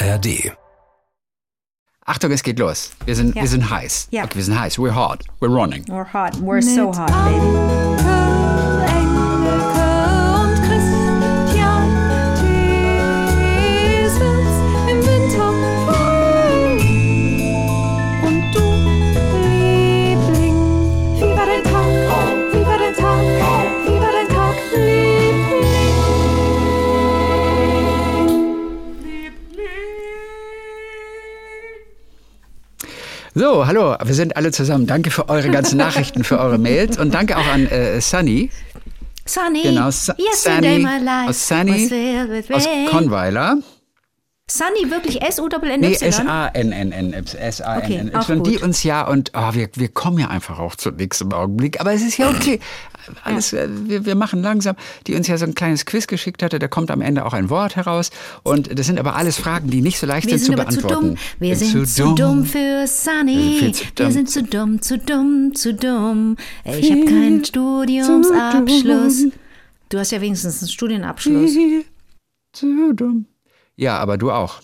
ARD. Achtung, es geht los. Wir sind, Ja. wir sind heiß. Ja. Okay, wir sind heiß. We're hot. We're running. We're hot. We're so hot, baby. So, hallo, wir sind alle zusammen. Danke für eure ganzen Nachrichten, für eure Mails und danke auch an äh, Sunny. Sunny. Genau, Su- Sunny aus Sunny Aus rain. Konweiler. Sunny, wirklich S-U-N-N-Y? Nee, S-A-N-N-N. S-A-N-N-Y. Okay, die uns ja und oh, wir, wir kommen ja einfach auch zu nichts im Augenblick. Aber es ist ja okay. Alles, äh, wir, wir machen langsam. Die uns ja so ein kleines Quiz geschickt hatte. Da kommt am Ende auch ein Wort heraus. Und das sind aber alles Fragen, die nicht so leicht Wir sind, sind zu aber zu beantworten. dumm. Wir Bin sind zu dumm für Sunny. Wir dumm. sind zu dumm, zu dumm, zu dumm. Ich habe keinen Studiumsabschluss. Du hast ja wenigstens einen Studienabschluss. Zu dumm. Ja, aber du auch.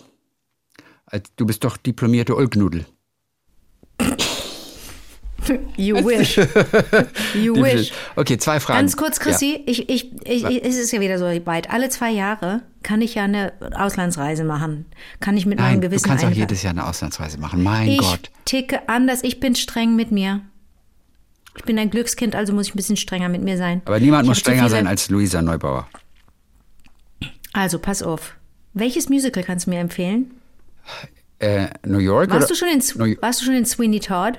Als- Du bist doch diplomierte Ulknudel. You wish. You wish. Okay, zwei Fragen. Ganz kurz, Chrissy, ich, ich, ich, ich, es ist ja wieder so weit. Alle zwei Jahre kann ich ja eine Auslandsreise machen. Kann ich mit Nein, meinem du Gewissen kannst auch jedes Jahr eine Auslandsreise machen. Mein Ich Gott. ticke anders. Ich bin streng mit mir. Ich bin ein Glückskind, also muss ich ein bisschen strenger mit mir sein. Aber niemand Ich muss strenger sein als Luisa Neubauer. Also, pass auf. Welches Musical kannst du mir empfehlen? Äh, New York? Warst oder? du, schon in, New warst du schon in Sweeney Todd?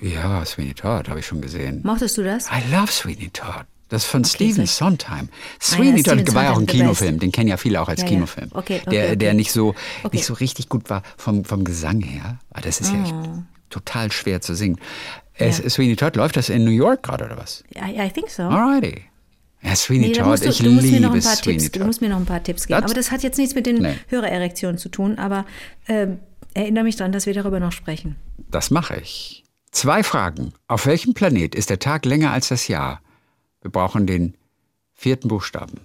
Ja, Sweeney Todd habe ich schon gesehen. Mochtest du das? I love Sweeney Todd. Das ist von Steven soll ich- Sondheim. Ah ja, Sweeney Todd war ja auch ein Kinofilm. Den kennen ja viele auch als Ja, ja. Kinofilm. Okay, okay, der, okay. der nicht so, Okay. nicht so richtig gut war vom, vom Gesang her. Aber das ist ja echt Ah. total schwer zu singen. Sweeney Todd, läuft das in New York gerade oder was? I, I think so. Alrighty. Ja, Sweeney Nee, Todd, du, ich du liebe Sweeney Tipps, du Todd. musst mir noch ein paar Tipps geben. Das- aber das hat jetzt nichts mit den Nee. Hörererektionen zu tun. Aber ähm, erinnere mich daran, dass wir darüber noch sprechen. Das mache ich. Zwei Fragen. Auf welchem Planet ist der Tag länger als das Jahr? Wir brauchen den vierten Buchstaben.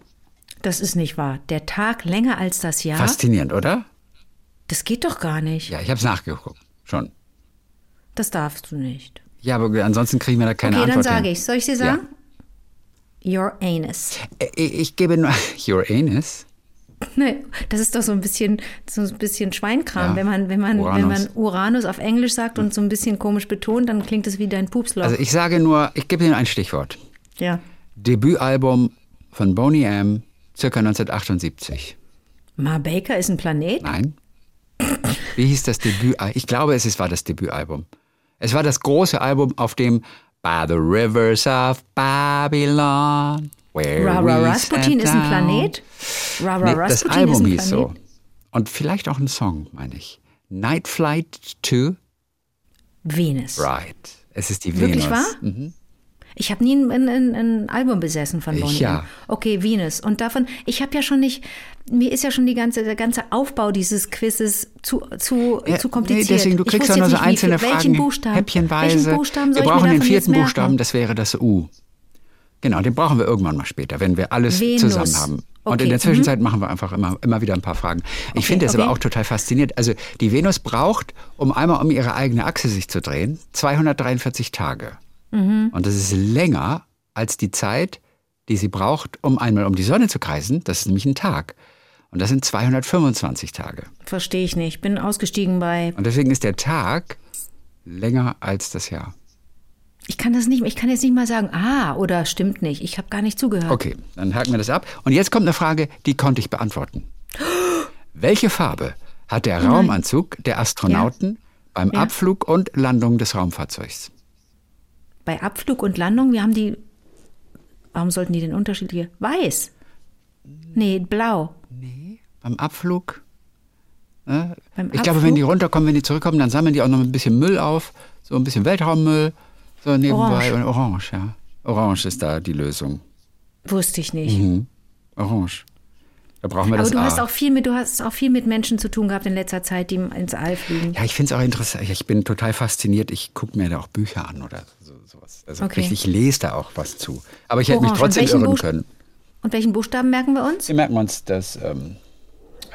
Das ist nicht wahr. Der Tag länger als das Jahr? Faszinierend, oder? Das geht doch gar nicht. Ja, ich habe es nachgeguckt. Schon. Das darfst du nicht. Ja, aber ansonsten kriegen wir da keine okay, dann Antwort. sage hin. ich. Soll ich dir sagen? Your anus. Äh, Ich, ich gebe nur Your anus. Nee, das ist doch so ein bisschen, so ein bisschen Schweinkram. Ja. Wenn man, wenn man, wenn Uranus. man Uranus auf Englisch sagt und so ein bisschen komisch betont, dann klingt es wie dein Pupsloch. Also ich sage nur, ich gebe Ihnen ein Stichwort. ja. Debütalbum von Boney M. circa 1978. Ma Baker ist ein Planet? Nein. Wie hieß das Debütalbum? Ich glaube, es war das Debütalbum. Es war das große Album, auf dem By the Rivers of Babylon. Where Ra Ra we Rasputin ist ein. Planet? Ra Ra Nee, das Rasputin Album ist ein hieß Planet? so. Und vielleicht auch ein Song, meine ich. Night Flight to Venus. Right. Es ist die Wirklich Venus. wahr? Mhm. Ich habe nie ein, ein, ein Album besessen von Bonnie. ja. Okay, Venus. Und davon, ich habe ja schon nicht, mir ist ja schon die ganze, der ganze Aufbau dieses Quizzes zu, zu, Ja, zu kompliziert. Nee, deswegen, du kriegst ja nur so nicht, wie einzelne viel- Fragen, Welchen Buchstaben? häppchenweise. Welchen Buchstaben wir brauchen den vierten? Buchstaben, das wäre das U. Genau, den brauchen wir irgendwann mal später, wenn wir alles Venus. zusammen haben. Und Okay, in der mhm. Zwischenzeit machen wir einfach immer, immer wieder ein paar Fragen. Ich finde das okay. aber auch total faszinierend. Also die Venus braucht, um einmal um ihre eigene Achse sich zu drehen, 243 Tage. Mhm. Und das ist länger als die Zeit, die sie braucht, um einmal um die Sonne zu kreisen. Das ist nämlich ein Tag. Und das sind 225 Tage. Verstehe ich nicht. Bin ausgestiegen bei. Und deswegen ist der Tag länger als das Jahr. Ich kann das nicht, ich kann jetzt nicht mal sagen, ah, oder stimmt nicht. Ich habe gar nicht zugehört. Okay, dann haken wir das ab. Und jetzt kommt eine Frage, die konnte ich beantworten. Welche Farbe hat der Raumanzug der Astronauten beim Ja. Abflug und Landung des Raumfahrzeugs? Bei Abflug und Landung, wir haben die. Warum sollten die denn unterschiedliche? Weiß. Nee, blau. Beim Abflug? Ne? Beim ich glaube, wenn die Abflug? runterkommen, wenn die zurückkommen, dann sammeln die auch noch ein bisschen Müll auf. So ein bisschen Weltraummüll. So nebenbei. Orange. Und orange, ja. Orange ist da die Lösung. Wusste ich nicht. Orange. Da brauchen wir Aber das du A. hast auch viel mit, du hast auch viel mit Menschen zu tun gehabt in letzter Zeit, die ins All fliegen. Ja, ich finde es auch interessant. Ich bin total fasziniert. Ich gucke mir da auch Bücher an oder so, sowas. Also Okay. richtig, ich lese da auch was zu. Aber ich hätte mich Orange. trotzdem irren Buchst- können. Und welchen Buchstaben merken wir uns? Wir merken uns das, ähm,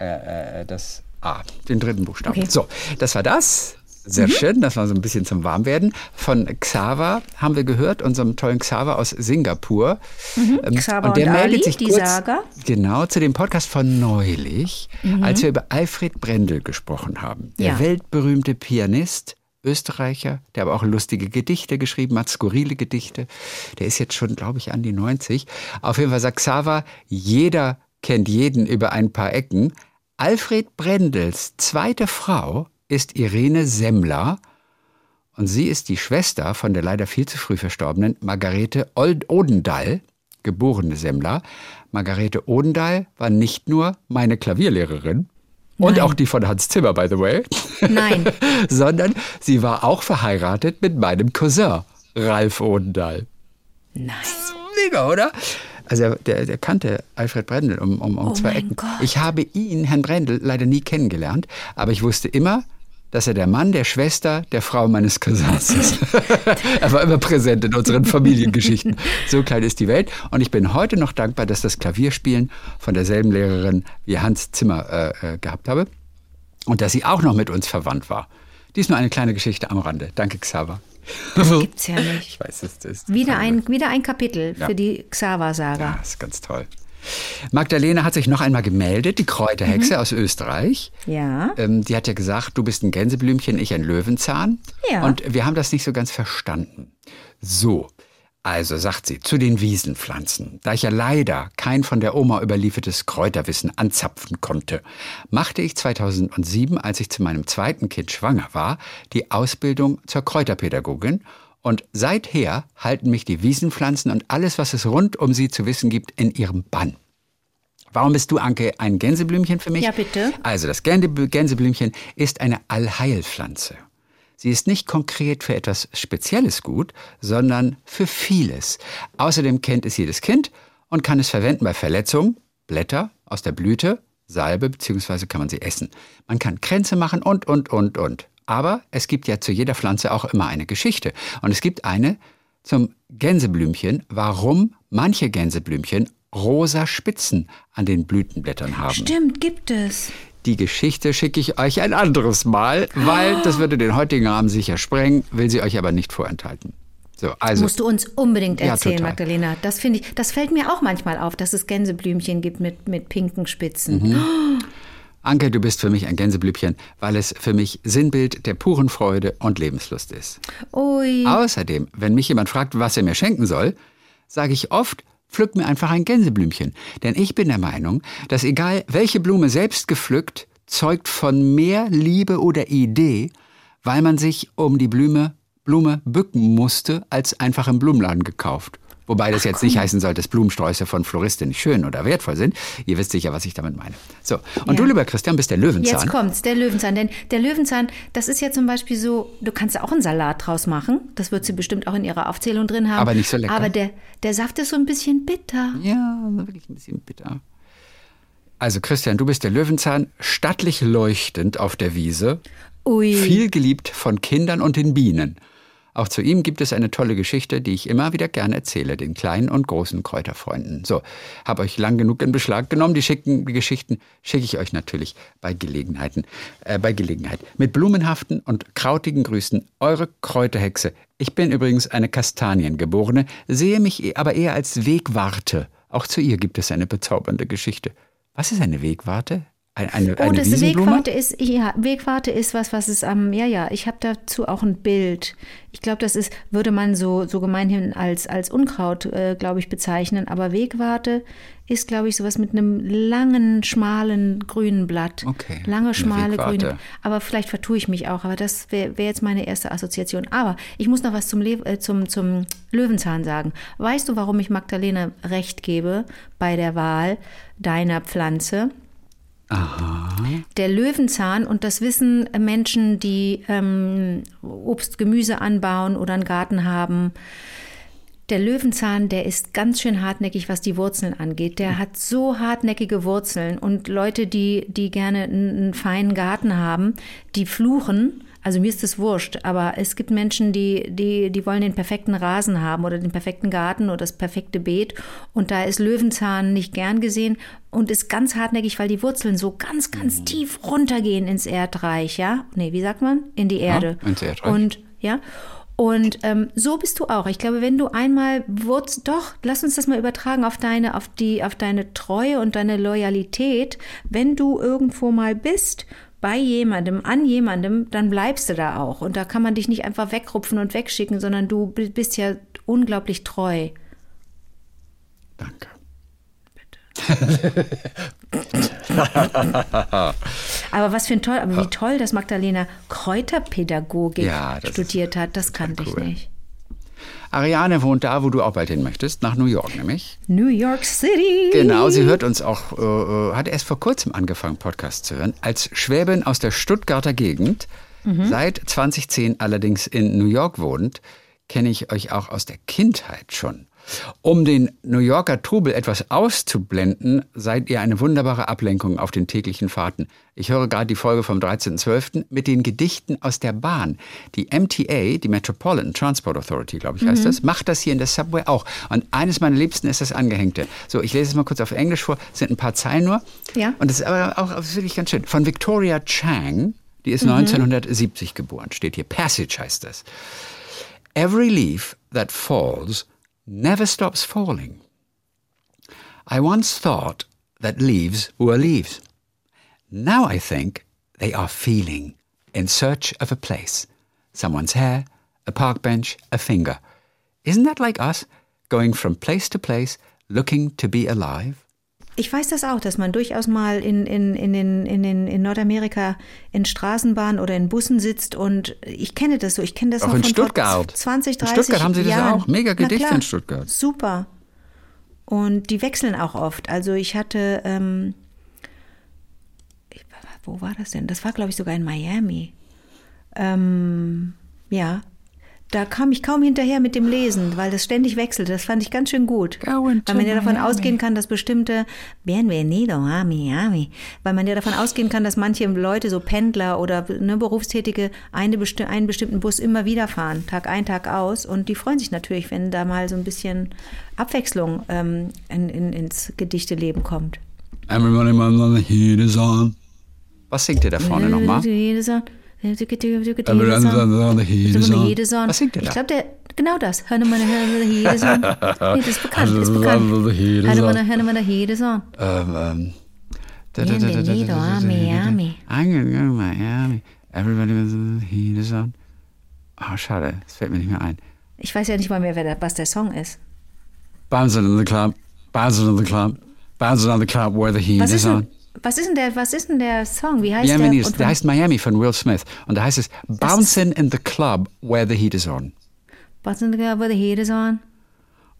äh, äh, das A, den dritten Buchstaben. Okay. Mhm. So, das war das. Sehr schön, das war so ein bisschen zum Warmwerden. Von Xaver haben wir gehört, unserem tollen Xaver aus Singapur. Ähm, Mhm. Xaver und Ali, die Saga. Genau, zu dem Podcast von neulich, als wir über Alfred Brendel gesprochen haben. Der Mhm. Ja. weltberühmte Pianist, Österreicher, der aber auch lustige Gedichte geschrieben hat, skurrile Gedichte. Der ist jetzt schon, glaube ich, an die 90. Auf jeden Fall sagt Xaver, jeder kennt jeden über ein paar Ecken. Alfred Brendels zweite Frau ist Irene Semmler. Und sie ist die Schwester von der leider viel zu früh verstorbenen Margarete Odendall, geborene Semmler. Margarete Odendall war nicht nur meine Klavierlehrerin und Nein. auch die von Hans Zimmer, by the way, Nein. sondern sie war auch verheiratet mit meinem Cousin, Ralf Odendall. Nein. Mega, oder? Also der, der kannte Alfred Brendel um, um, um Oh zwei Ecken. Gott. Ich habe ihn, Herrn Brendel, leider nie kennengelernt, aber ich wusste immer, dass er der Mann der Schwester der Frau meines Cousins ist. er war immer präsent in unseren Familiengeschichten. So klein ist die Welt. Und ich bin heute noch dankbar, dass das Klavierspielen von derselben Lehrerin wie Hans Zimmer äh, äh, gehabt habe und dass sie auch noch mit uns verwandt war. Dies nur eine kleine Geschichte am Rande. Danke, Xaver. Gibt's ja nicht. Ich weiß, es ist Wieder ein, wieder ein Kapitel Ja. für die Xaver-Saga. Ja, ist ganz toll. Magdalena hat sich noch einmal gemeldet, die Kräuterhexe aus Österreich. Ja. Ähm, die hat ja gesagt, du bist ein Gänseblümchen, ich ein Löwenzahn. Ja. Und wir haben das nicht so ganz verstanden. So, also sagt sie, zu den Wiesenpflanzen. Da ich ja leider kein von der Oma überliefertes Kräuterwissen anzapfen konnte, machte ich 2007, als ich zu meinem zweiten Kind schwanger war, die Ausbildung zur Kräuterpädagogin. Und seither halten mich die Wiesenpflanzen und alles, was es rund um sie zu wissen gibt, in ihrem Bann. Warum bist du, Anke, ein Gänseblümchen für mich? Ja, bitte. Also, das Gänse- Gänseblümchen ist eine Allheilpflanze. Sie ist nicht konkret für etwas Spezielles gut, sondern für vieles. Außerdem kennt es jedes Kind und kann es verwenden bei Verletzungen, Blätter aus der Blüte, Salbe, beziehungsweise kann man sie essen. Man kann Kränze machen und, und, und, und. Aber es gibt ja zu jeder Pflanze auch immer eine Geschichte. Und es gibt eine zum Gänseblümchen, warum manche Gänseblümchen rosa Spitzen an den Blütenblättern haben. Stimmt, gibt es. Die Geschichte schicke ich euch ein anderes Mal, weil das würde den heutigen Rahmen sicher sprengen, will sie euch aber nicht vorenthalten. So, also Musst du uns unbedingt Ja, erzählen, total. Magdalena. Das finde ich, das fällt mir auch manchmal auf, dass es Gänseblümchen gibt mit, mit pinken Spitzen. Mhm. Anke, du bist für mich ein Gänseblümchen, weil es für mich Sinnbild der puren Freude und Lebenslust ist. Ui. Außerdem, wenn mich jemand fragt, was er mir schenken soll, sage ich oft, pflück mir einfach ein Gänseblümchen. Denn ich bin der Meinung, dass egal welche Blume selbst gepflückt, zeugt von mehr Liebe oder Idee, weil man sich um die Blume, Blume bücken musste, als einfach im Blumenladen gekauft. Wobei das jetzt nicht heißen soll, dass Blumensträuße von Floristen nicht schön oder wertvoll sind. Ihr wisst sicher, was ich damit meine. So, und Ja. du, lieber Christian, bist der Löwenzahn. Jetzt kommt's, der Löwenzahn. Denn der Löwenzahn, das ist ja zum Beispiel so, du kannst ja auch einen Salat draus machen. Das wird sie bestimmt auch in ihrer Aufzählung drin haben. Aber nicht so lecker. Aber der, der Saft ist so ein bisschen bitter. Ja, wirklich ein bisschen bitter. Also Christian, du bist der Löwenzahn, stattlich leuchtend auf der Wiese, Ui. viel geliebt von Kindern und den Bienen. Auch zu ihm gibt es eine tolle Geschichte, die ich immer wieder gerne erzähle, den kleinen und großen Kräuterfreunden. So, habe euch lang genug in Beschlag genommen. Die schicken die Geschichten schicke ich euch natürlich bei Gelegenheiten, äh, bei Gelegenheit. Mit blumenhaften und krautigen Grüßen, eure Kräuterhexe. Ich bin übrigens eine Kastaniengeborene, sehe mich eh- aber eher als Wegwarte. Auch zu ihr gibt es eine bezaubernde Geschichte. Was ist eine Wegwarte? Eine, eine, Oh, eine das? Wegwarte ist, ja, Wegwarte ist was, was es am, ja, ja, ich habe dazu auch ein Bild. Ich glaube, das ist, würde man so, so gemeinhin als, als Unkraut, äh, glaube ich, bezeichnen. Aber Wegwarte ist, glaube ich, sowas mit einem langen, schmalen, grünen Blatt. Okay, Lange, schmale, grüne. Aber vielleicht vertue ich mich auch. Aber das wäre wär jetzt meine erste Assoziation. Aber ich muss noch was zum, Le äh, zum, zum Löwenzahn sagen. Weißt du, warum ich Magdalena recht gebe bei der Wahl deiner Pflanze? Der Löwenzahn, und das wissen Menschen, die ähm, Obst, Gemüse anbauen oder einen Garten haben, der Löwenzahn, der ist ganz schön hartnäckig, was die Wurzeln angeht. Der hat so hartnäckige Wurzeln und Leute, die, die gerne einen feinen Garten haben, die fluchen. Also mir ist das wurscht, aber es gibt Menschen, die, die, die wollen den perfekten Rasen haben oder den perfekten Garten oder das perfekte Beet. Und da ist Löwenzahn nicht gern gesehen und ist ganz hartnäckig, weil die Wurzeln so ganz, ganz tief runtergehen ins Erdreich, ja? Nee, wie sagt man? In die Erde. ins Erdreich. Und ja. Und ähm, so bist du auch. Ich glaube, wenn du einmal Wurz, doch, lass uns das mal übertragen auf deine, auf die, auf deine Treue und deine Loyalität. Wenn du irgendwo mal bist bei jemandem, an jemandem, dann bleibst du da auch. Und da kann man dich nicht einfach wegrupfen und wegschicken, sondern du bist ja unglaublich treu. Danke. Aber was für ein toll, aber wie toll, dass Magdalena Kräuterpädagogik Ja, das studiert hat, das kannte ich cool. nicht. Ariane wohnt da, wo du auch bald hin möchtest, nach New York nämlich. New York City. Genau, sie hört uns auch, äh, äh, hat erst vor kurzem angefangen, Podcast zu hören. Als Schwäbin aus der Stuttgarter Gegend, seit 2010 allerdings in New York wohnt, kenne ich euch auch aus der Kindheit schon. Um den New Yorker Trubel etwas auszublenden, seid ihr eine wunderbare Ablenkung auf den täglichen Fahrten. Ich höre gerade die Folge vom 13.12. mit den Gedichten aus der Bahn. Die MTA, die Metropolitan Transport Authority, glaube ich, heißt das, macht das hier in der Subway auch. Und eines meiner Liebsten ist das Angehängte. So, ich lese es mal kurz auf Englisch vor, es sind ein paar Zeilen nur. Ja. Und das ist aber auch ist wirklich ganz schön. Von Victoria Chang, die ist 1970 geboren, steht hier. Passage heißt das. Every leaf that falls never stops falling. I once thought that leaves were leaves. Now I think they are feeling in search of a place. Someone's hair, a park bench, a finger. Isn't that like us? Going from place to place, looking to be alive? Ich weiß das auch, dass man durchaus mal in, in, in, den, in, den, in Nordamerika in Straßenbahnen oder in Bussen sitzt und ich kenne das so. Ich kenne das Auch noch in von Stuttgart. vor 20, In 30 Stuttgart haben sie das Jahren. auch. Mega Gedichte in Stuttgart. Super. Und die wechseln auch oft. Also ich hatte, ähm, wo war das denn? Das war, glaube ich, sogar in Miami. Ähm, ja, da kam ich kaum hinterher mit dem Lesen, weil das ständig wechselte. Das fand ich ganz schön gut. Weil man ja davon Miami. ausgehen kann, dass bestimmte Bienvenido a Miami, weil man ja davon ausgehen kann, dass manche Leute, so Pendler oder ne, Berufstätige, eine besti einen bestimmten Bus immer wieder fahren, Tag ein, Tag aus. Und die freuen sich natürlich, wenn da mal so ein bisschen Abwechslung ähm, in, in, ins Gedichteleben kommt. Everybody on the heat is on. Was singt ihr da vorne nochmal? On heat is on. Was singt ihr da? Ich glaube, der, genau das. Hörne meine Hörne Jedeson. Nee, das ist bekannt, ist bekannt. Under the heat is Hörne on. Ähm, ähm. Bienvenido a Miami. To Miami. Everybody on the heat is on. Ah, schade, das fällt mir nicht mehr ein. Ich weiß ja nicht mal mehr, wer der, was der Song ist. Bouncing in the club, bouncing in the club, bouncing on the club where the heat Was is on. Was ist denn der, was ist denn der Song? Wie heißt Miami der? der heißt Miami von Will Smith. Und da heißt es Bouncing in the club where the heat is on. Bouncing in the club where the heat is on.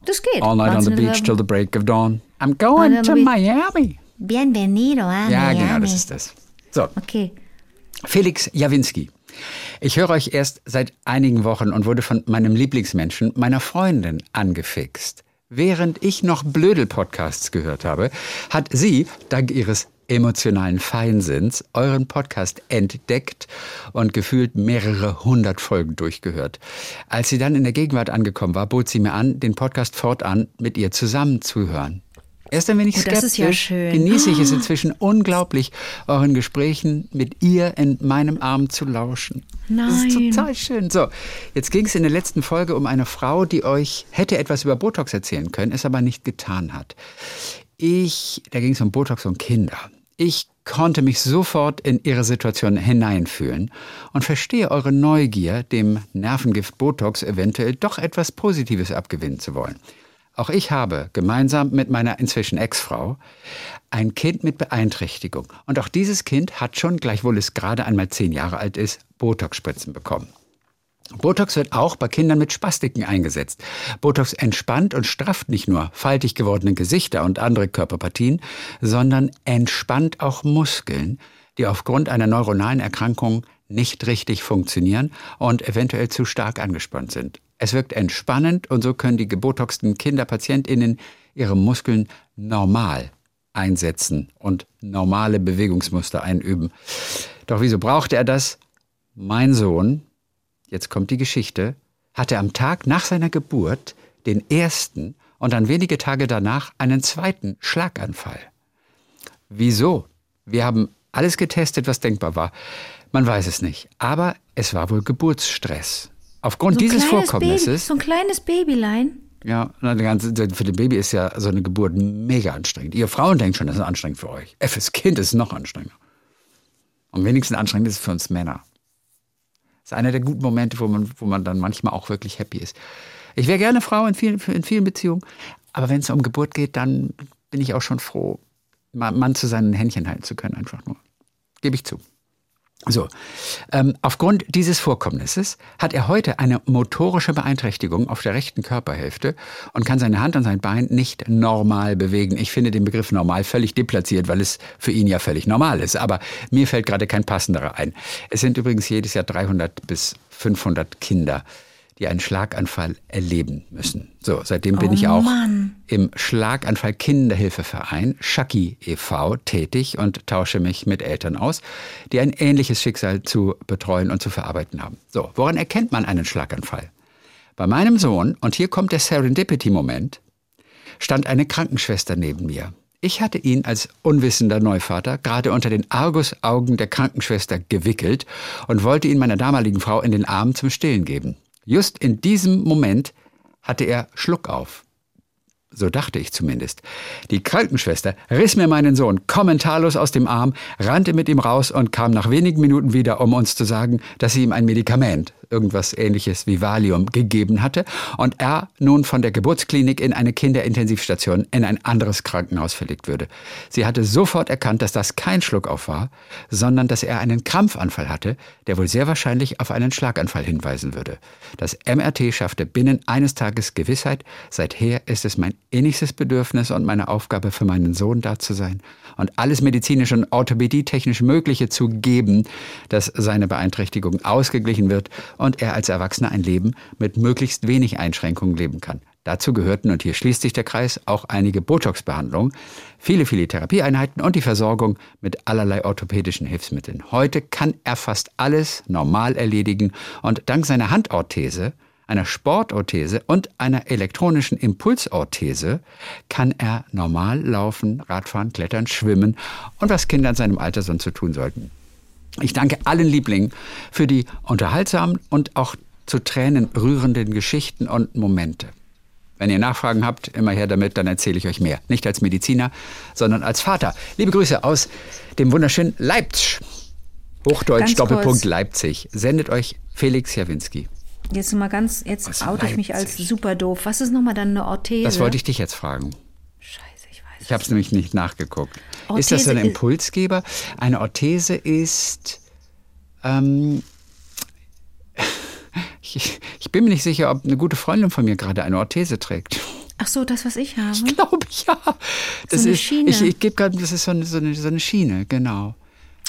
Das geht. All night on Bouncing the in beach club- till the break of dawn. I'm going on to the. Miami. Bienvenido a Ja, Miami. genau, das ist das. So, Okay. Felix Jawinski. Ich höre euch erst seit einigen Wochen und wurde von meinem Lieblingsmenschen, meiner Freundin, angefixt. Während ich noch Blödel-Podcasts gehört habe, hat sie, dank ihres emotionalen Feinsinns, euren Podcast entdeckt und gefühlt mehrere hundert Folgen durchgehört. Als sie dann in der Gegenwart angekommen war, bot sie mir an, den Podcast fortan mit ihr zusammen zu hören. Erst ein wenig Oh, das skeptisch, ist ja schön. genieße ich es inzwischen unglaublich, euren Gesprächen mit ihr in meinem Arm zu lauschen. Das ist Nein. total schön. So, jetzt ging es in der letzten Folge um eine Frau, die euch hätte etwas über Botox erzählen können, es aber nicht getan hat. Ich, da ging es um Botox und Kinder. Ich konnte mich sofort in ihre Situation hineinfühlen und verstehe eure Neugier, dem Nervengift Botox eventuell doch etwas Positives abgewinnen zu wollen. Auch ich habe gemeinsam mit meiner inzwischen Ex-Frau ein Kind mit Beeinträchtigung. Und auch dieses Kind hat schon, gleichwohl es gerade einmal zehn Jahre alt ist, Botox-Spritzen bekommen. Botox wird auch bei Kindern mit Spastiken eingesetzt. Botox entspannt und strafft nicht nur faltig gewordene Gesichter und andere Körperpartien, sondern entspannt auch Muskeln, die aufgrund einer neuronalen Erkrankung nicht richtig funktionieren und eventuell zu stark angespannt sind. Es wirkt entspannend und so können die gebotoxten KinderpatientInnen ihre Muskeln normal einsetzen und normale Bewegungsmuster einüben. Doch wieso brauchte er das? Mein Sohn, jetzt kommt die Geschichte, hatte am Tag nach seiner Geburt den ersten und dann wenige Tage danach einen zweiten Schlaganfall. Wieso? Wir haben alles getestet, was denkbar war. Man weiß es nicht. Aber es war wohl Geburtsstress. Aufgrund So dieses Vorkommnisses. Baby, so ein kleines Babylein. Ja, ganze, für den Baby ist ja so eine Geburt mega anstrengend. Ihr Frauen denkt schon, das ist anstrengend für euch. Fürs Kind ist es noch anstrengender. Am wenigsten anstrengend ist es für uns Männer. Das ist einer der guten Momente, wo man, wo man dann manchmal auch wirklich happy ist. Ich wäre gerne Frau in vielen, in vielen Beziehungen, aber wenn es um Geburt geht, dann bin ich auch schon froh, Mann zu seinen Händchen halten zu können, einfach nur. Gebe ich zu. So, ähm, aufgrund dieses Vorkommnisses hat er heute eine motorische Beeinträchtigung auf der rechten Körperhälfte und kann seine Hand und sein Bein nicht normal bewegen. Ich finde den Begriff normal völlig deplatziert, weil es für ihn ja völlig normal ist. Aber mir fällt gerade kein passenderer ein. Es sind übrigens jedes Jahr 300 bis 500 Kinder, die einen Schlaganfall erleben müssen. So, seitdem bin Oh ich auch Mann. im Schlaganfall Kinderhilfeverein Schaki e.V. tätig und tausche mich mit Eltern aus, die ein ähnliches Schicksal zu betreuen und zu verarbeiten haben. So, woran erkennt man einen Schlaganfall? Bei meinem Sohn, und hier kommt der Serendipity-Moment, stand eine Krankenschwester neben mir. Ich hatte ihn als unwissender Neuvater gerade unter den Argusaugen der Krankenschwester gewickelt und wollte ihn meiner damaligen Frau in den Arm zum Stillen geben. Just in diesem Moment hatte er Schluck auf. So dachte ich zumindest. Die Krankenschwester riss mir meinen Sohn kommentarlos aus dem Arm, rannte mit ihm raus und kam nach wenigen Minuten wieder, um uns zu sagen, dass sie ihm ein Medikament, irgendwas ähnliches wie Valium, gegeben hatte und er nun von der Geburtsklinik in eine Kinderintensivstation in ein anderes Krankenhaus verlegt würde. Sie hatte sofort erkannt, dass das kein Schluckauf war, sondern dass er einen Krampfanfall hatte, der wohl sehr wahrscheinlich auf einen Schlaganfall hinweisen würde. Das MRT schaffte binnen eines Tages Gewissheit. Seither ist es mein innigstes Bedürfnis und meine Aufgabe für meinen Sohn da zu sein und alles medizinisch und orthopädietechnisch Mögliche zu geben, dass seine Beeinträchtigung ausgeglichen wird und er als Erwachsener ein Leben mit möglichst wenig Einschränkungen leben kann. Dazu gehörten, und hier schließt sich der Kreis, auch einige Botox-Behandlungen, viele, viele Therapieeinheiten und die Versorgung mit allerlei orthopädischen Hilfsmitteln. Heute kann er fast alles normal erledigen und dank seiner Handorthese, einer Sportorthese und einer elektronischen Impulsorthese kann er normal laufen, Radfahren, klettern, schwimmen und was Kinder in seinem Alter sonst so tun sollten. Ich danke allen Lieblingen für die unterhaltsamen und auch zu Tränen rührenden Geschichten und Momente. Wenn ihr Nachfragen habt, immer her damit, dann erzähle ich euch mehr. Nicht als Mediziner, sondern als Vater. Liebe Grüße aus dem wunderschönen Leipzig. Hochdeutsch, Ganz kurz. Doppelpunkt Leipzig. Sendet euch Felix Jawinski. Jetzt mal ganz, jetzt Aus oute ich mich als super doof. Was ist nochmal dann eine Orthese? Das wollte ich dich jetzt fragen. Scheiße, ich weiß. Ich habe es nämlich nicht nachgeguckt. Ist das so ein Orthese Impulsgeber? Eine Orthese ist. Ähm, ich, ich bin mir nicht sicher, ob eine gute Freundin von mir gerade eine Orthese trägt. Ach so, das, was ich habe. Ich glaube, ja. Das eine ist, Schiene. Ich, ich gebe gerade, das ist so eine, so, eine, so eine Schiene, genau.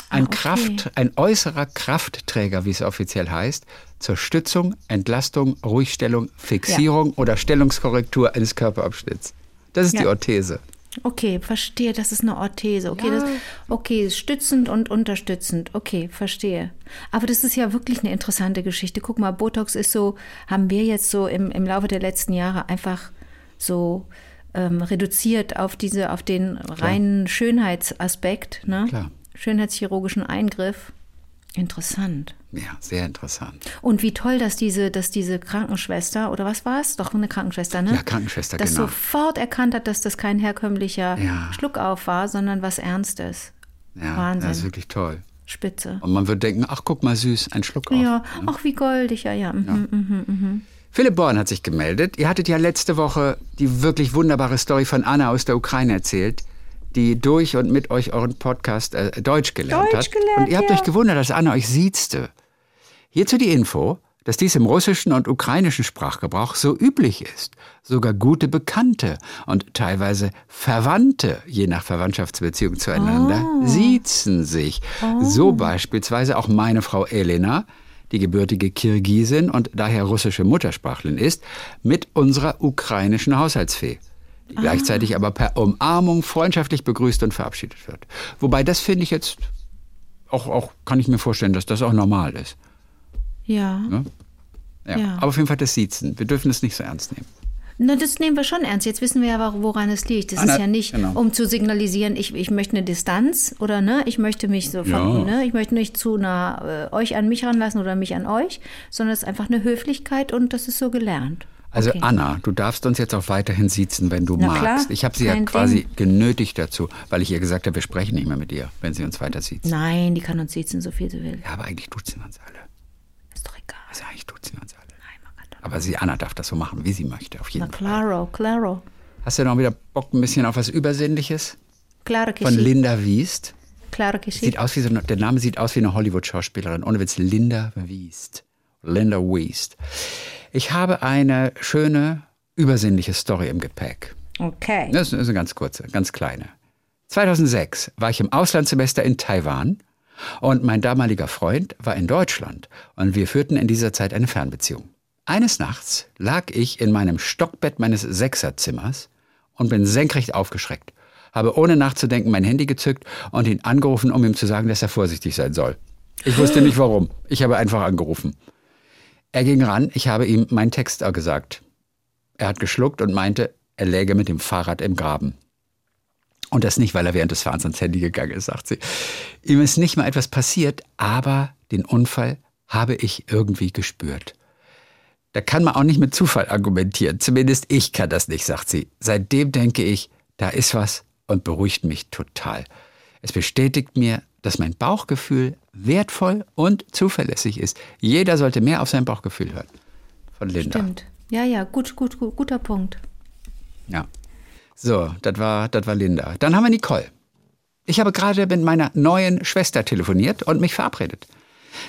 Ein, Ah, okay. Kraft, ein äußerer Kraftträger, wie es offiziell heißt, zur Stützung, Entlastung, Ruhigstellung, Fixierung oder Stellungskorrektur eines Körperabschnitts. Das ist die Ja. Orthese. Okay, verstehe, das ist eine Orthese. Okay, das, okay, stützend und unterstützend. Okay, verstehe. Aber das ist ja wirklich eine interessante Geschichte. Guck mal, Botox ist so, haben wir jetzt so im, im Laufe der letzten Jahre einfach so ähm, reduziert auf diese, auf den reinen Schönheitsaspekt, ne? Klar. Schönheitschirurgischen Eingriff. Interessant. Ja, sehr interessant. Und wie toll, dass diese, dass diese Krankenschwester, oder was war es? Doch eine Krankenschwester, ne? Ja, Krankenschwester, das genau. sofort erkannt hat, dass das kein herkömmlicher Ja. Schluckauf war, sondern was Ernstes. Ja, Wahnsinn. das ist wirklich toll. Spitze. Und man wird denken, ach guck mal süß, ein Schluck auf. Ja, ach wie goldig, ja, ja. Mhm, mhm, mhm. Philipp Born hat sich gemeldet. Ihr hattet ja letzte Woche die wirklich wunderbare Story von Anna aus der Ukraine erzählt, die durch und mit euch euren Podcast äh, Deutsch gelernt Deutsch hat. gelernt, und ihr habt ja. euch gewundert, dass Anna euch siezte. Hierzu die Info, dass dies im russischen und ukrainischen Sprachgebrauch so üblich ist. Sogar gute Bekannte und teilweise Verwandte, je nach Verwandtschaftsbeziehung zueinander, Oh. siezen sich. So beispielsweise auch meine Frau Elena, die gebürtige Kirgisin und daher russische Muttersprachlerin ist, mit unserer ukrainischen Haushaltsfee, die gleichzeitig aber per Umarmung freundschaftlich begrüßt und verabschiedet wird. Wobei das finde ich jetzt auch, auch, kann ich mir vorstellen, dass das auch normal ist. Ja. Ne? Ja. Ja. Aber auf jeden Fall das Siezen. Wir dürfen es nicht so ernst nehmen. Na, das nehmen wir schon ernst. Jetzt wissen wir ja, woran es liegt. Das Ah, na, ist ja nicht, genau. um zu signalisieren, ich, ich möchte eine Distanz oder ne, ich möchte mich so von, Ja. ne, ich möchte nicht zu nah äh, euch an mich ranlassen oder mich an euch, sondern es ist einfach eine Höflichkeit und das ist so gelernt. Also Okay. Anna, du darfst uns jetzt auch weiterhin siezen, wenn du Na magst. klar, ich habe sie ja quasi Ding. genötigt dazu, weil ich ihr gesagt habe, wir sprechen nicht mehr mit ihr, wenn sie uns weiter sieht. Nein, die kann uns sitzen, so viel sie will. Ja, aber eigentlich duzen wir uns alle. Ist doch egal. Also eigentlich duzen wir uns alle. Nein, man kann doch. Aber sie, Anna, darf das so machen, wie sie möchte, auf Na jeden Fall. claro, claro. Hast du noch wieder Bock ein bisschen auf was Übersinnliches? Claro que Von. Linda Wiest. Claro sí. Sieht aus wie so eine, der Name sieht aus wie eine Hollywood-Schauspielerin. Ohne Witz, Linda Wiest. Linda Wiest. Ich habe eine schöne, übersinnliche Story im Gepäck. Okay. Das ist eine ganz kurze, ganz kleine. 2006 war ich im Auslandssemester in Taiwan und mein damaliger Freund war in Deutschland und wir führten in dieser Zeit eine Fernbeziehung. Eines Nachts lag ich in meinem Stockbett meines Sechserzimmers und bin senkrecht aufgeschreckt, habe ohne nachzudenken mein Handy gezückt und ihn angerufen, um ihm zu sagen, dass er vorsichtig sein soll. Ich wusste nicht warum. Ich habe einfach angerufen. Er ging ran, ich habe ihm meinen Text gesagt. Er hat geschluckt und meinte, er läge mit dem Fahrrad im Graben. Und das nicht, weil er während des Fahrens ans Handy gegangen ist, sagt sie. Ihm ist nicht mal etwas passiert, aber den Unfall habe ich irgendwie gespürt. Da kann man auch nicht mit Zufall argumentieren. Zumindest ich kann das nicht, sagt sie. Seitdem denke ich, da ist was und beruhigt mich total. Es bestätigt mir, dass mein Bauchgefühl wertvoll und zuverlässig ist. Jeder sollte mehr auf sein Bauchgefühl hören. Von Linda. Stimmt. Ja, ja, gut, gut, gut, guter Punkt. Ja. So, das war, das war Linda. Dann haben wir Nicole. Ich habe gerade mit meiner neuen Schwester telefoniert und mich verabredet.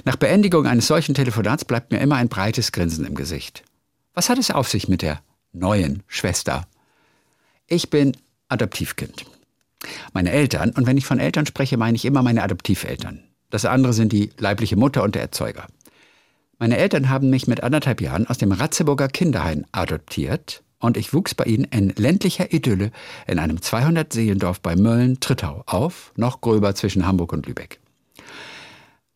Nach Beendigung eines solchen Telefonats bleibt mir immer ein breites Grinsen im Gesicht. Was hat es auf sich mit der neuen Schwester? Ich bin Adoptivkind. Meine Eltern, und wenn ich von Eltern spreche, meine ich immer meine Adoptiveltern. Das andere sind die leibliche Mutter und der Erzeuger. Meine Eltern haben mich mit anderthalb Jahren aus dem Ratzeburger Kinderheim adoptiert und ich wuchs bei ihnen in ländlicher Idylle in einem 200-Seelendorf bei Mölln-Trittau auf, noch gröber zwischen Hamburg und Lübeck.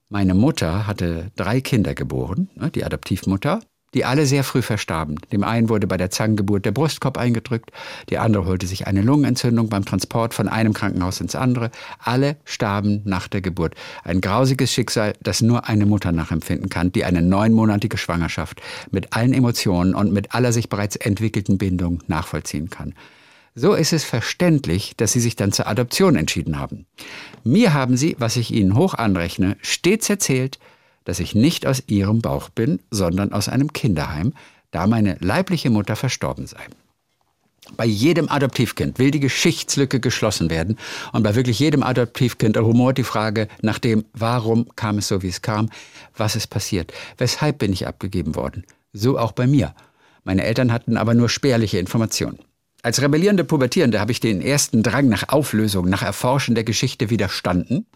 Meine Mutter hatte drei Kinder geboren, ne, die Adoptivmutter, die alle sehr früh verstarben. Dem einen wurde bei der Zangengeburt der Brustkorb eingedrückt, die andere holte sich eine Lungenentzündung beim Transport von einem Krankenhaus ins andere. Alle starben nach der Geburt. Ein grausiges Schicksal, das nur eine Mutter nachempfinden kann, die eine neunmonatige Schwangerschaft mit allen Emotionen und mit aller sich bereits entwickelten Bindung nachvollziehen kann. So ist es verständlich, dass sie sich dann zur Adoption entschieden haben. Mir haben sie, was ich ihnen hoch anrechne, stets erzählt, dass ich nicht aus ihrem Bauch bin, sondern aus einem Kinderheim, da meine leibliche Mutter verstorben sei. Bei jedem Adoptivkind will die Geschichtslücke geschlossen werden und bei wirklich jedem Adoptivkind rumort die Frage nach dem, warum kam es so, wie es kam, was ist passiert, weshalb bin ich abgegeben worden. So auch bei mir. Meine Eltern hatten aber nur spärliche Informationen. Als rebellierende Pubertierende habe ich den ersten Drang nach Auflösung, nach Erforschen der Geschichte widerstanden.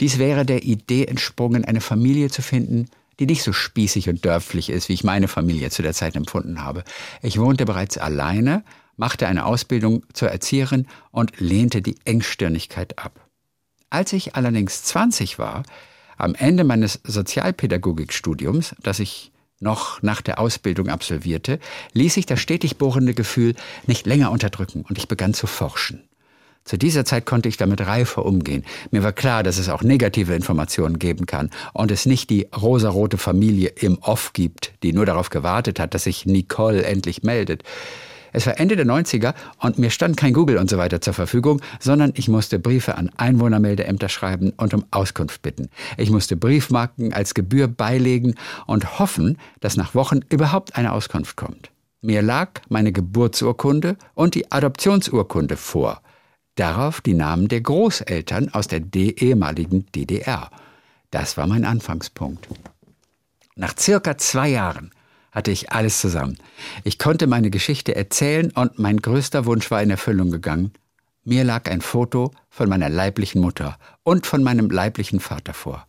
Dies wäre der Idee entsprungen, eine Familie zu finden, die nicht so spießig und dörflich ist, wie ich meine Familie zu der Zeit empfunden habe. Ich wohnte bereits alleine, machte eine Ausbildung zur Erzieherin und lehnte die Engstirnigkeit ab. Als ich allerdings 20 war, am Ende meines Sozialpädagogikstudiums, das ich noch nach der Ausbildung absolvierte, ließ sich das stetig bohrende Gefühl nicht länger unterdrücken und ich begann zu forschen. Zu dieser Zeit konnte ich damit reifer umgehen. Mir war klar, dass es auch negative Informationen geben kann und es nicht die rosarote Familie im Off gibt, die nur darauf gewartet hat, dass sich Nicole endlich meldet. Es war Ende der 90er und mir stand kein Google und so weiter zur Verfügung, sondern ich musste Briefe an Einwohnermeldeämter schreiben und um Auskunft bitten. Ich musste Briefmarken als Gebühr beilegen und hoffen, dass nach Wochen überhaupt eine Auskunft kommt. Mir lag meine Geburtsurkunde und die Adoptionsurkunde vor. Darauf die Namen der Großeltern aus der ehemaligen DDR. Das war mein Anfangspunkt. Nach circa zwei Jahren hatte ich alles zusammen. Ich konnte meine Geschichte erzählen und mein größter Wunsch war in Erfüllung gegangen. Mir lag ein Foto von meiner leiblichen Mutter und von meinem leiblichen Vater vor.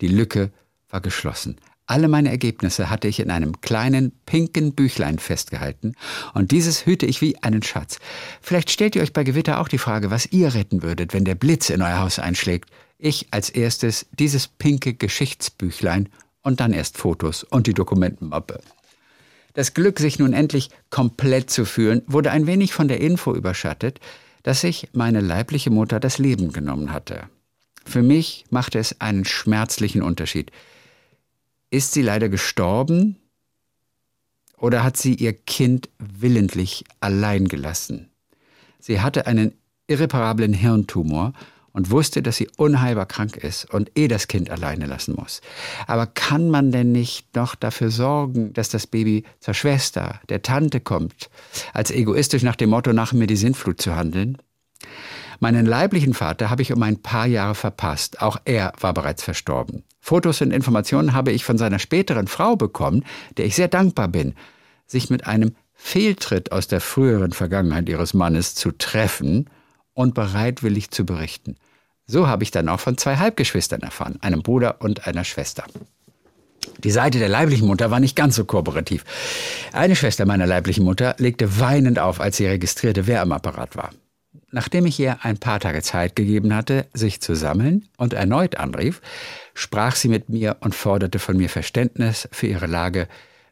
Die Lücke war geschlossen. Alle meine Ergebnisse hatte ich in einem kleinen pinken Büchlein festgehalten und dieses hüte ich wie einen Schatz. Vielleicht stellt ihr euch bei Gewitter auch die Frage, was ihr retten würdet, wenn der Blitz in euer Haus einschlägt. Ich als erstes dieses pinke Geschichtsbüchlein und dann erst Fotos und die Dokumentenmappe. Das Glück, sich nun endlich komplett zu fühlen, wurde ein wenig von der Info überschattet, dass sich meine leibliche Mutter das Leben genommen hatte. Für mich machte es einen schmerzlichen Unterschied. Ist sie leider gestorben oder hat sie ihr Kind willentlich allein gelassen? Sie hatte einen irreparablen Hirntumor und wusste, dass sie unheilbar krank ist und eh das Kind alleine lassen muss. Aber kann man denn nicht noch dafür sorgen, dass das Baby zur Schwester, der Tante kommt, als egoistisch nach dem Motto nach mir die Sintflut zu handeln? Meinen leiblichen Vater habe ich um ein paar Jahre verpasst. Auch er war bereits verstorben. Fotos und Informationen habe ich von seiner späteren Frau bekommen, der ich sehr dankbar bin. Sich mit einem Fehltritt aus der früheren Vergangenheit ihres Mannes zu treffen und bereitwillig zu berichten. So habe ich dann auch von zwei Halbgeschwistern erfahren, einem Bruder und einer Schwester. Die Seite der leiblichen Mutter war nicht ganz so kooperativ. Eine Schwester meiner leiblichen Mutter legte weinend auf, als sie registrierte, wer am Apparat war. Nachdem ich ihr ein paar Tage Zeit gegeben hatte, sich zu sammeln und erneut anrief, sprach sie mit mir und forderte von mir Verständnis für ihre Lage,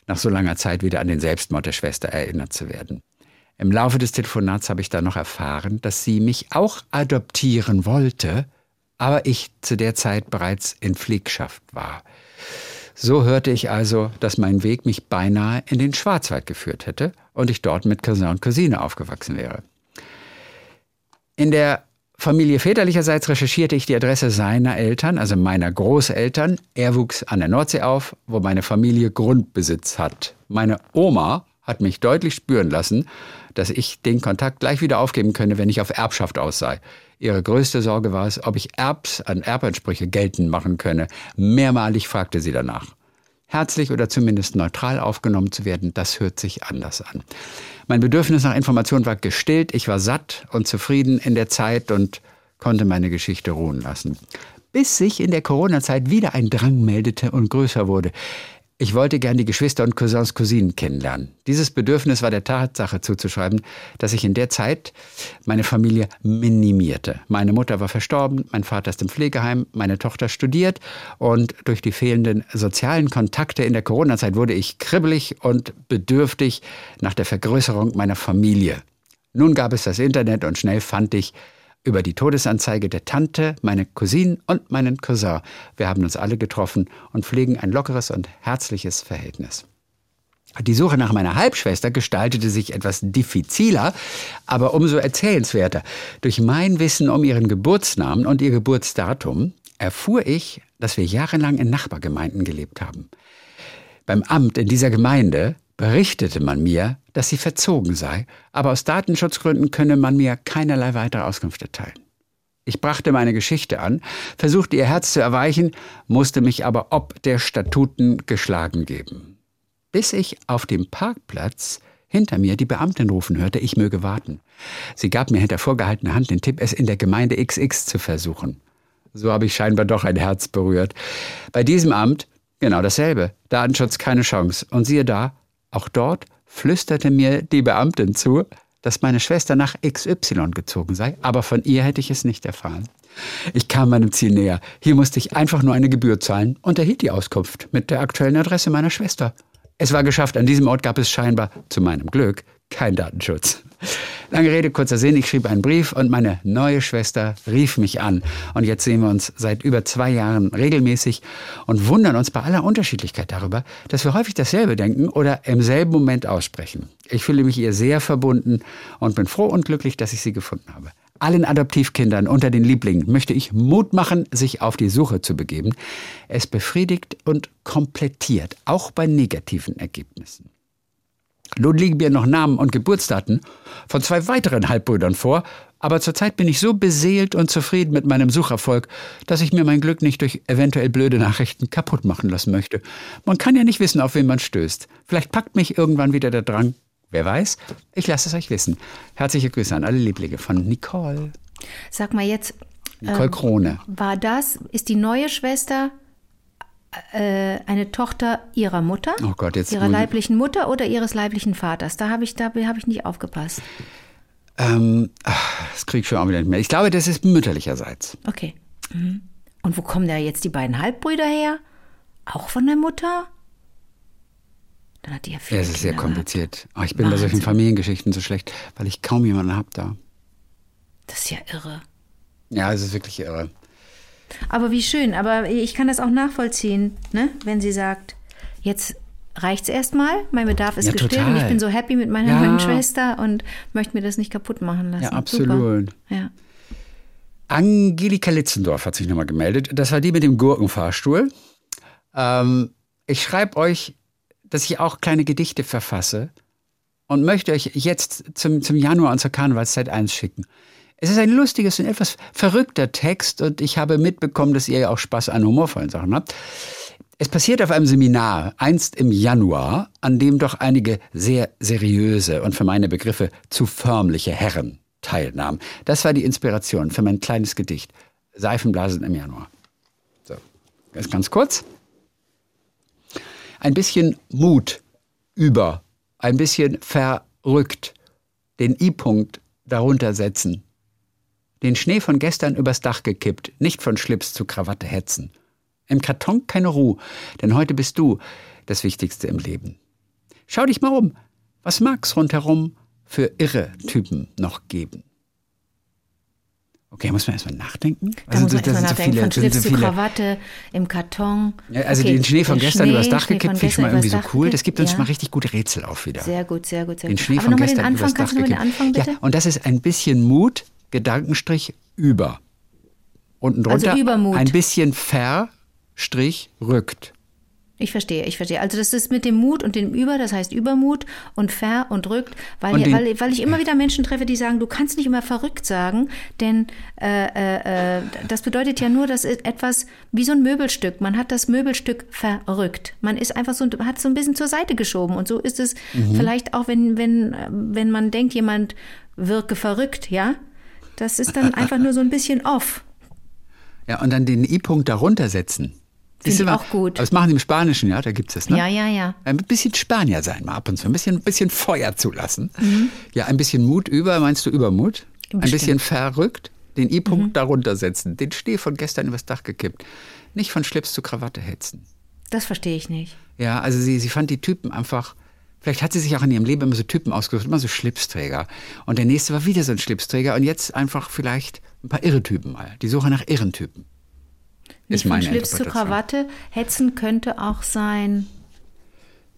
nach so langer Zeit wieder an den Selbstmord der Schwester erinnert zu werden. Im Laufe des Telefonats habe ich dann noch erfahren, dass sie mich auch adoptieren wollte, aber ich zu der Zeit bereits in Pflegschaft war. So hörte ich also, dass mein Weg mich beinahe in den Schwarzwald geführt hätte und ich dort mit Cousin und Cousine aufgewachsen wäre. In der Familie väterlicherseits recherchierte ich die Adresse seiner Eltern, also meiner Großeltern. Er wuchs an der Nordsee auf, wo meine Familie Grundbesitz hat. Meine Oma hat mich deutlich spüren lassen, dass ich den Kontakt gleich wieder aufgeben könne, wenn ich auf Erbschaft aus sei. Ihre größte Sorge war es, ob ich Erbs an Erbansprüche geltend machen könne. Mehrmalig fragte sie danach. Herzlich oder zumindest neutral aufgenommen zu werden, das hört sich anders an. Mein Bedürfnis nach Information war gestillt, ich war satt und zufrieden in der Zeit und konnte meine Geschichte ruhen lassen. Bis sich in der Corona-Zeit wieder ein Drang meldete und größer wurde. Ich wollte gern die Geschwister und Cousins, Cousinen kennenlernen. Dieses Bedürfnis war der Tatsache zuzuschreiben, dass ich in der Zeit meine Familie minimierte. Meine Mutter war verstorben, mein Vater ist im Pflegeheim, meine Tochter studiert und durch die fehlenden sozialen Kontakte in der Corona-Zeit wurde ich kribbelig und bedürftig nach der Vergrößerung meiner Familie. Nun gab es das Internet und schnell fand ich über die Todesanzeige der Tante, meine Cousine und meinen Cousin. Wir haben uns alle getroffen und pflegen ein lockeres und herzliches Verhältnis. Die Suche nach meiner Halbschwester gestaltete sich etwas diffiziler, aber umso erzählenswerter. Durch mein Wissen um ihren Geburtsnamen und ihr Geburtsdatum erfuhr ich, dass wir jahrelang in Nachbargemeinden gelebt haben. Beim Amt in dieser Gemeinde berichtete man mir, dass sie verzogen sei, aber aus Datenschutzgründen könne man mir keinerlei weitere Auskunft erteilen. Ich brachte meine Geschichte an, versuchte ihr Herz zu erweichen, musste mich aber ob der Statuten geschlagen geben. Bis ich auf dem Parkplatz hinter mir die Beamtin rufen hörte, ich möge warten. Sie gab mir hinter vorgehaltener Hand den Tipp, es in der Gemeinde XX zu versuchen. So habe ich scheinbar doch ein Herz berührt. Bei diesem Amt genau dasselbe. Datenschutz keine Chance. Und siehe da, auch dort flüsterte mir die Beamtin zu, dass meine Schwester nach XY gezogen sei, aber von ihr hätte ich es nicht erfahren. Ich kam meinem Ziel näher. Hier musste ich einfach nur eine Gebühr zahlen und erhielt die Auskunft mit der aktuellen Adresse meiner Schwester. Es war geschafft, an diesem Ort gab es scheinbar, zu meinem Glück, kein Datenschutz. Lange Rede, kurzer Sinn, ich schrieb einen Brief und meine neue Schwester rief mich an. Und jetzt sehen wir uns seit über zwei Jahren regelmäßig und wundern uns bei aller Unterschiedlichkeit darüber, dass wir häufig dasselbe denken oder im selben Moment aussprechen. Ich fühle mich ihr sehr verbunden und bin froh und glücklich, dass ich sie gefunden habe. Allen Adoptivkindern unter den Lieblingen möchte ich Mut machen, sich auf die Suche zu begeben. Es befriedigt und komplettiert, auch bei negativen Ergebnissen. Nun liegen mir noch Namen und Geburtsdaten von zwei weiteren Halbbrüdern vor, aber zurzeit bin ich so beseelt und zufrieden mit meinem Sucherfolg, dass ich mir mein Glück nicht durch eventuell blöde Nachrichten kaputt machen lassen möchte. Man kann ja nicht wissen, auf wen man stößt. Vielleicht packt mich irgendwann wieder der Drang. Wer weiß? Ich lasse es euch wissen. Herzliche Grüße an alle Lieblinge von Nicole. Sag mal jetzt. Nicole ähm, Krone. War das, ist die neue Schwester äh, eine Tochter ihrer Mutter, Oh Gott, jetzt ihrer leiblichen Mutter oder ihres leiblichen Vaters? Da habe ich, da habe ich nicht aufgepasst. Ähm, das krieg ich schon auch wieder nicht mehr. Ich glaube, das ist mütterlicherseits. Okay. Mhm. Und wo kommen da jetzt die beiden Halbbrüder her? Auch von der Mutter? Dann hat die ja Ja, viele es ist sehr kompliziert. Oh, ich bin bei solchen Wahnsinn. Familiengeschichten so schlecht, weil ich kaum jemanden habe da. Das ist ja irre. Ja, es ist wirklich irre. Aber wie schön, aber ich kann das auch nachvollziehen, ne? wenn sie sagt, jetzt reicht's erstmal, mein Bedarf ist Ja, gestillt und ich bin so happy mit meiner Ja. neuen Schwester und möchte mir das nicht kaputt machen lassen. Ja, absolut. Super. Ja. Angelika Litzendorf hat sich nochmal gemeldet. Das war die mit dem Gurkenfahrstuhl. Ähm, ich schreibe euch, dass ich auch kleine Gedichte verfasse und möchte euch jetzt zum, zum Januar und zur Karnevalszeit eins schicken. Es ist ein lustiges und etwas verrückter Text und ich habe mitbekommen, dass ihr ja auch Spaß an humorvollen Sachen habt. Es passiert auf einem Seminar, einst im Januar, an dem doch einige sehr seriöse und für meine Begriffe zu förmliche Herren teilnahmen. Das war die Inspiration für mein kleines Gedicht. Seifenblasen im Januar. So, ganz, ganz kurz. Ein bisschen Mut über, ein bisschen verrückt, den I-Punkt darunter setzen. Den Schnee von gestern übers Dach gekippt, nicht von Schlips zu Krawatte hetzen. Im Karton keine Ruhe, denn heute bist du das Wichtigste im Leben. Schau dich mal um, was mag's rundherum für irre Typen noch geben? Okay, muss man erstmal nachdenken. Da muss man das erstmal sind so nachdenken, viele, von Schlips so zu Krawatte, im Karton. ja, also Okay, den Schnee von gestern Schnee, übers Dach gekippt, finde ich mal gestern irgendwie so cool. Das gibt uns mal richtig gute Rätsel auf wieder. Sehr gut, sehr gut, sehr Den gut. Schnee Aber von nochmal den gestern Anfang, übers Dach den gekippt. Anfang? Ja, und das ist ein bisschen Mut, Gedankenstrich über. Unten Also drunter Übermut. ein bisschen ver, Strich, rückt. Ich verstehe, ich verstehe. Also das ist mit dem Mut und dem Über, das heißt Übermut und ver und rückt, weil, Und den- weil, weil ich immer wieder Menschen treffe, die sagen, du kannst nicht immer verrückt sagen, denn äh, äh, äh, das bedeutet ja nur, dass etwas wie so ein Möbelstück, man hat das Möbelstück verrückt. Man ist einfach so, hat so ein bisschen zur Seite geschoben und so ist es Mhm. vielleicht auch, wenn, wenn, äh, wenn man denkt, jemand wirke verrückt, ja? Das ist dann einfach nur so ein bisschen off. Ja, und dann den I-Punkt darunter setzen. Du ich mal? auch gut. Das machen die im Spanischen, ja, da gibt es das, ne? Ja, ja, ja. Ein bisschen Spanier sein, mal ab und zu. Ein bisschen, ein bisschen Feuer zulassen. Mhm. Ja, ein bisschen Mut über, meinst du Übermut? Ein Bestimmt. bisschen verrückt. Den I-Punkt Mhm. darunter setzen. Den Schnee von gestern übers Dach gekippt. Nicht von Schlips zu Krawatte hetzen. Das verstehe ich nicht. Ja, also sie, sie fand die Typen einfach. Vielleicht hat sie sich auch in ihrem Leben immer so Typen ausgesucht, immer so Schlipsträger. Und der nächste war wieder so ein Schlipsträger und jetzt einfach vielleicht ein paar irre Typen mal. Die Suche nach irren Typen. Nicht Ist meine Schlips zu Interpretation. Krawatte. Hetzen könnte auch sein.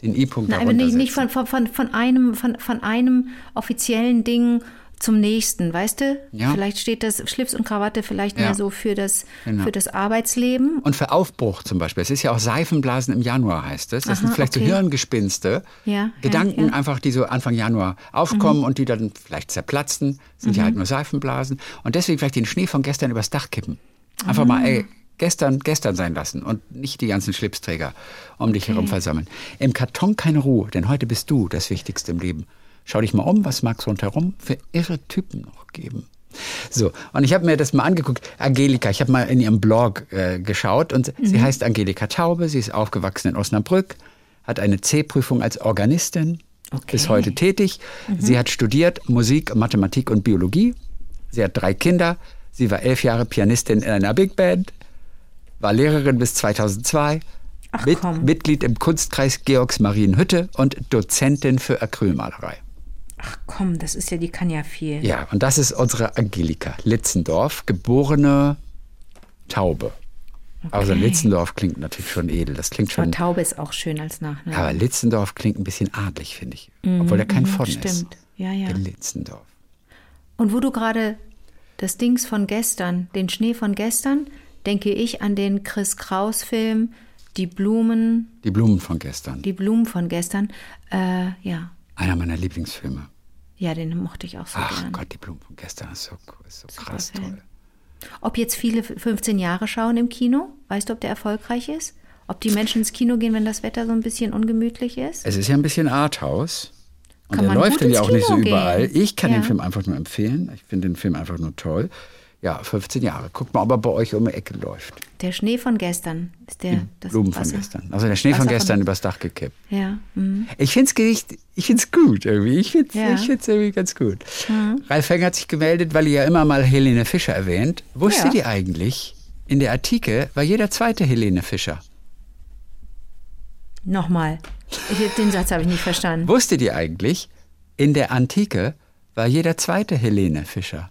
Den I-Punkt Nein, aber nicht, nicht von, von, von, einem, von, von einem offiziellen Ding zum nächsten, weißt du? Ja. Vielleicht steht das Schlips und Krawatte vielleicht Ja. mehr so für das, Genau. für das Arbeitsleben. Und für Aufbruch zum Beispiel. Es ist ja auch Seifenblasen im Januar, heißt es. Das Aha, sind vielleicht okay. so Hirngespinste. Ja, Gedanken einfach, die so Anfang Januar aufkommen und die dann vielleicht zerplatzen. Sind Mhm. ja halt nur Seifenblasen. Und deswegen vielleicht den Schnee von gestern übers Dach kippen. Einfach Ah. mal, ey, gestern, gestern sein lassen und nicht die ganzen Schlipsträger um dich herum versammeln. Im Karton keine Ruhe, denn heute bist du das Wichtigste im Leben. Schau dich mal um, was mag es rundherum für irre Typen noch geben. So, und ich habe mir das mal angeguckt. Angelika, ich habe mal in ihrem Blog äh, geschaut und Mhm. sie heißt Angelika Taube, sie ist aufgewachsen in Osnabrück, hat eine C-Prüfung als Organistin, Okay. ist heute tätig. Sie hat studiert Musik, Mathematik und Biologie. Sie hat drei Kinder. Sie war elf Jahre Pianistin in einer Big Band, war Lehrerin bis 2002, Ach, Mit. Mitglied im Kunstkreis Georgs Marienhütte und Dozentin für Acrylmalerei. Ach komm, das ist ja, die kann ja viel. Ja, und das ist unsere Angelika Litzendorf, geborene Taube. Also Okay. Litzendorf klingt natürlich schon edel. Das klingt Aber schon. Taube ist auch schön als Nachname. Aber Litzendorf klingt ein bisschen adlig, finde ich. Obwohl der kein von ist. Mhm, stimmt. Ja, ja. Der Litzendorf. Und wo du gerade das Dings von gestern, den Schnee von gestern, denke ich an den Chris Kraus Film Die Blumen, Die Blumen von gestern. die Blumen von gestern. Äh, ja, Einer meiner Lieblingsfilme. Ja, den mochte ich auch so Ach gern. Gott, die Blumen von gestern ist so, ist so krass Film. toll. Ob jetzt viele 15 Jahre schauen im Kino, weißt du, ob der erfolgreich ist? Ob die Menschen ins Kino gehen, wenn das Wetter so ein bisschen ungemütlich ist? Es ist ja ein bisschen Arthouse. Und Kann der man läuft dann ja auch nicht so Kino überall. gehen. Ich kann Ja. den Film einfach nur empfehlen. Ich finde den Film einfach nur toll. Ja, 15 Jahre. Guckt mal, ob er bei euch um die Ecke läuft. Der Schnee von gestern ist der das Blumen von Wasser. gestern. Also der Schnee von Wasser gestern übers Dach gekippt. Ja, mhm. Ich finde es ich finde es gut irgendwie. Ich finde es Ja. Mhm. find's irgendwie ganz gut. Ralf Feng hat sich gemeldet, weil ihr ja immer mal Helene Fischer erwähnt. Wusstet Ja. ihr eigentlich, in der Antike war jeder zweite Helene Fischer. Nochmal. Ich, den Satz habe ich nicht verstanden. Wusstet ihr eigentlich, in der Antike war jeder zweite Helene Fischer?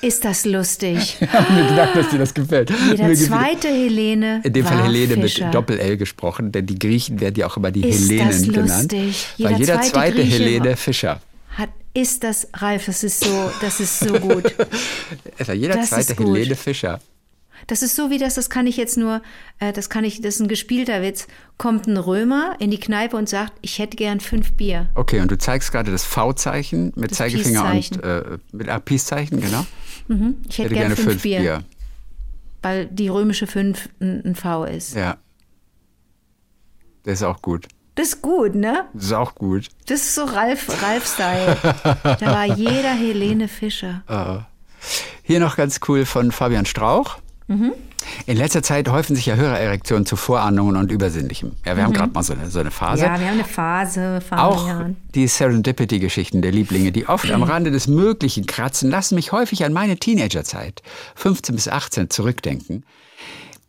Ist das lustig? Ich habe mir gedacht, dass dir das gefällt. Jeder Mir gefällt- zweite Helene In dem Fall Helene Fischer. mit Doppel-L gesprochen, denn die Griechen werden ja auch immer die Ist Helenen das genannt. lustig? War Jeder jeder zweite zweite Helene Fischer. Hat, ist das, Ralf, das ist so, das ist so gut. Es war jeder Das zweite. Helene Fischer. Das ist so wie das, das kann ich jetzt nur, äh, das kann ich, das ist ein gespielter Witz. Kommt ein Römer in die Kneipe und sagt, ich hätte gern fünf Bier. Okay, und du zeigst gerade das V-Zeichen mit Das Zeigefinger und äh, mit ah, Peace-Zeichen, genau. Ich hätte, gern fünf, Bier, weil die römische fünf ein, ein V ist. Ja. Das ist auch gut. Das ist gut, ne? Das ist auch gut. Das ist so Ralf, Ralf-Style. da war jeder Helene Fischer. Hier noch ganz cool von Fabian Strauch. Mhm. In letzter Zeit häufen sich ja Hörererektionen zu Vorahnungen und Übersinnlichem. Ja, wir haben gerade mal so eine, so eine Phase. Mhm. Ja, wir haben eine Phase, Auch die Serendipity-Geschichten der Lieblinge, die oft am Rande des Möglichen kratzen, lassen mich häufig an meine Teenagerzeit, 15 bis 18, zurückdenken,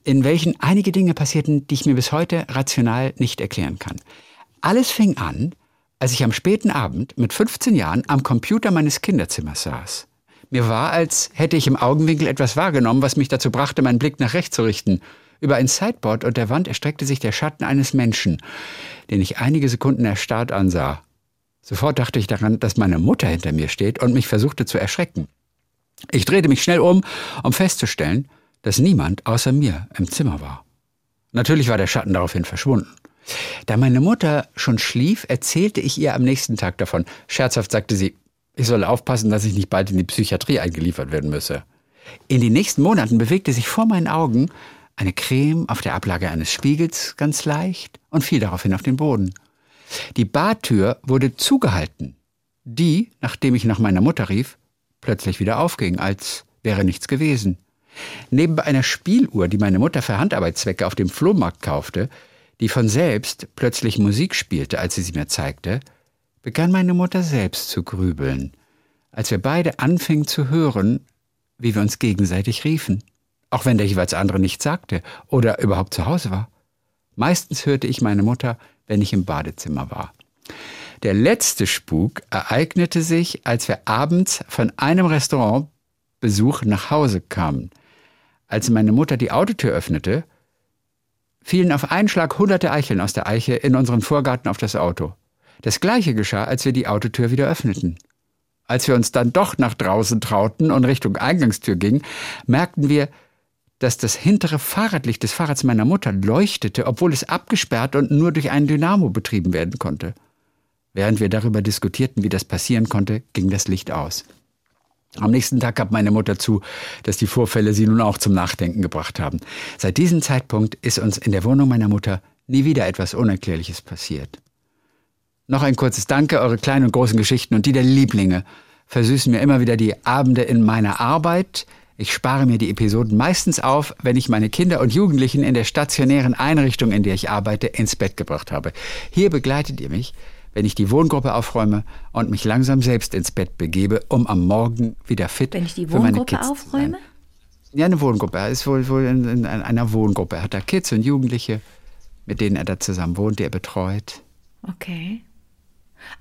in welchen einige Dinge passierten, die ich mir bis heute rational nicht erklären kann. Alles fing an, als ich am späten Abend mit 15 Jahren am Computer meines Kinderzimmers saß. Mir war, als hätte ich im Augenwinkel etwas wahrgenommen, was mich dazu brachte, meinen Blick nach rechts zu richten. Über ein Sideboard und der Wand erstreckte sich der Schatten eines Menschen, den ich einige Sekunden erstarrt ansah. Sofort dachte ich daran, dass meine Mutter hinter mir steht und mich versuchte zu erschrecken. Ich drehte mich schnell um, um festzustellen, dass niemand außer mir im Zimmer war. Natürlich war der Schatten daraufhin verschwunden. Da meine Mutter schon schlief, erzählte ich ihr am nächsten Tag davon. Scherzhaft sagte sie, ich solle aufpassen, dass ich nicht bald in die Psychiatrie eingeliefert werden müsse. In den nächsten Monaten bewegte sich vor meinen Augen eine Creme auf der Ablage eines Spiegels ganz leicht und fiel daraufhin auf den Boden. Die Badtür wurde zugehalten, die, nachdem ich nach meiner Mutter rief, plötzlich wieder aufging, als wäre nichts gewesen. Neben einer Spieluhr, die meine Mutter für Handarbeitszwecke auf dem Flohmarkt kaufte, die von selbst plötzlich Musik spielte, als sie sie mir zeigte, begann meine Mutter selbst zu grübeln, als wir beide anfingen zu hören, wie wir uns gegenseitig riefen, auch wenn der jeweils andere nichts sagte oder überhaupt zu Hause war. Meistens hörte ich meine Mutter, wenn ich im Badezimmer war. Der letzte Spuk ereignete sich, als wir abends von einem Restaurantbesuch nach Hause kamen. Als meine Mutter die Autotür öffnete, fielen auf einen Schlag hunderte Eicheln aus der Eiche in unseren Vorgarten auf das Auto. Das gleiche geschah, als wir die Autotür wieder öffneten. Als wir uns dann doch nach draußen trauten und Richtung Eingangstür gingen, merkten wir, dass das hintere Fahrradlicht des Fahrrads meiner Mutter leuchtete, obwohl es abgesperrt und nur durch einen Dynamo betrieben werden konnte. Während wir darüber diskutierten, wie das passieren konnte, ging das Licht aus. Am nächsten Tag gab meine Mutter zu, dass die Vorfälle sie nun auch zum Nachdenken gebracht haben. Seit diesem Zeitpunkt ist uns in der Wohnung meiner Mutter nie wieder etwas Unerklärliches passiert. Noch ein kurzes Danke, eure kleinen und großen Geschichten und die der Lieblinge versüßen mir immer wieder die Abende in meiner Arbeit. Ich spare mir die Episoden meistens auf, wenn ich meine Kinder und Jugendlichen in der stationären Einrichtung, in der ich arbeite, ins Bett gebracht habe. Hier begleitet ihr mich, wenn ich die Wohngruppe aufräume und mich langsam selbst ins Bett begebe, um am Morgen wieder fit Wenn ich die für meine Wohngruppe Kids zu aufräume? sein. Ja, eine Wohngruppe. Er ist wohl, wohl in, in einer Wohngruppe. Er hat da Kids und Jugendliche, mit denen er da zusammen wohnt, die er betreut. Okay.